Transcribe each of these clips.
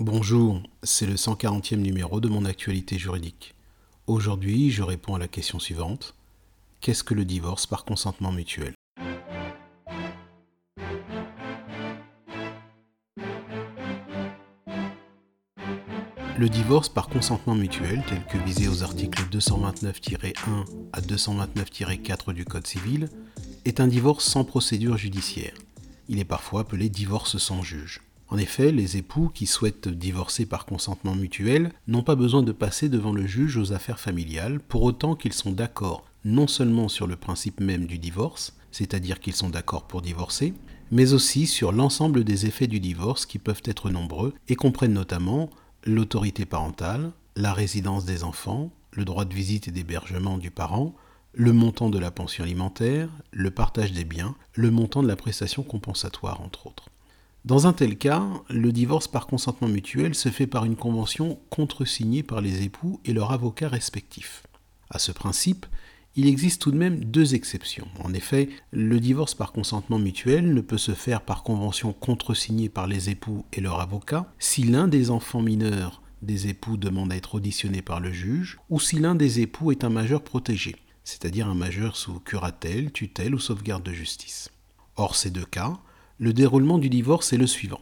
Bonjour, c'est le 140e numéro de mon actualité juridique. Aujourd'hui, je réponds à la question suivante. Qu'est-ce que le divorce par consentement mutuel? Le divorce par consentement mutuel, tel que visé aux articles 229-1 à 229-4 du Code civil, est un divorce sans procédure judiciaire. Il est parfois appelé divorce sans juge. En effet, les époux qui souhaitent divorcer par consentement mutuel n'ont pas besoin de passer devant le juge aux affaires familiales pour autant qu'ils sont d'accord non seulement sur le principe même du divorce, c'est-à-dire qu'ils sont d'accord pour divorcer, mais aussi sur l'ensemble des effets du divorce qui peuvent être nombreux et comprennent notamment l'autorité parentale, la résidence des enfants, le droit de visite et d'hébergement du parent, le montant de la pension alimentaire, le partage des biens, le montant de la prestation compensatoire, entre autres. Dans un tel cas, le divorce par consentement mutuel se fait par une convention contresignée par les époux et leurs avocats respectifs. À ce principe, il existe tout de même deux exceptions. En effet, le divorce par consentement mutuel ne peut se faire par convention contresignée par les époux et leur avocat si l'un des enfants mineurs des époux demande à être auditionné par le juge ou si l'un des époux est un majeur protégé, c'est-à-dire un majeur sous curatelle, tutelle ou sauvegarde de justice. Hors ces deux cas, le déroulement du divorce est le suivant.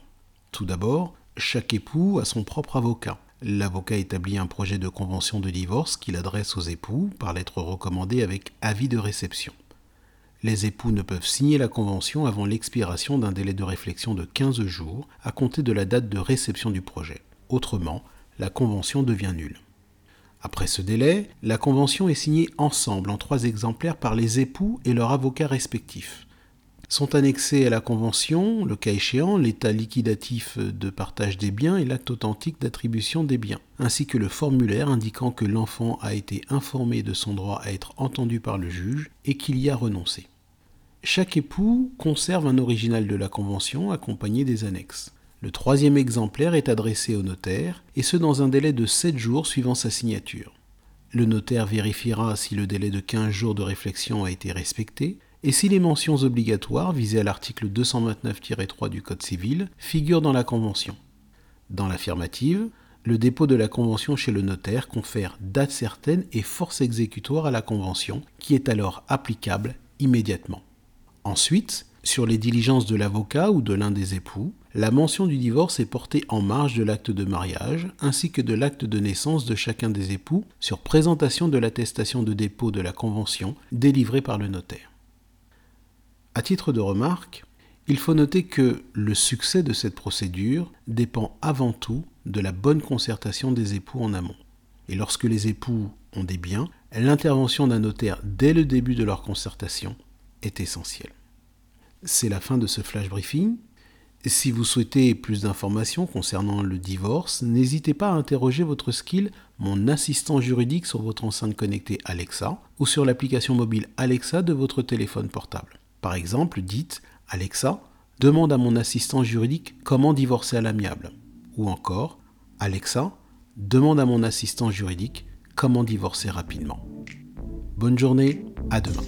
Tout d'abord, chaque époux a son propre avocat. L'avocat établit un projet de convention de divorce qu'il adresse aux époux par lettre recommandée avec avis de réception. Les époux ne peuvent signer la convention avant l'expiration d'un délai de réflexion de 15 jours à compter de la date de réception du projet. Autrement, la convention devient nulle. Après ce délai, la convention est signée ensemble en trois exemplaires par les époux et leurs avocats respectifs. Sont annexés à la Convention, le cas échéant, l'état liquidatif de partage des biens et l'acte authentique d'attribution des biens, ainsi que le formulaire indiquant que l'enfant a été informé de son droit à être entendu par le juge et qu'il y a renoncé. Chaque époux conserve un original de la Convention accompagné des annexes. Le troisième exemplaire est adressé au notaire, et ce dans un délai de 7 jours suivant sa signature. Le notaire vérifiera si le délai de 15 jours de réflexion a été respecté, et si les mentions obligatoires visées à l'article 229-3 du Code civil figurent dans la Convention? Dans l'affirmative, le dépôt de la Convention chez le notaire confère date certaine et force exécutoire à la Convention, qui est alors applicable immédiatement. Ensuite, sur les diligences de l'avocat ou de l'un des époux, la mention du divorce est portée en marge de l'acte de mariage ainsi que de l'acte de naissance de chacun des époux sur présentation de l'attestation de dépôt de la Convention délivrée par le notaire. À titre de remarque, il faut noter que le succès de cette procédure dépend avant tout de la bonne concertation des époux en amont. Et lorsque les époux ont des biens, l'intervention d'un notaire dès le début de leur concertation est essentielle. C'est la fin de ce flash briefing. Si vous souhaitez plus d'informations concernant le divorce, n'hésitez pas à interroger votre skill, mon assistant juridique sur votre enceinte connectée Alexa ou sur l'application mobile Alexa de votre téléphone portable. Par exemple, dites Alexa, demande à mon assistant juridique comment divorcer à l'amiable. Ou encore, Alexa, demande à mon assistant juridique comment divorcer rapidement. Bonne journée, à demain.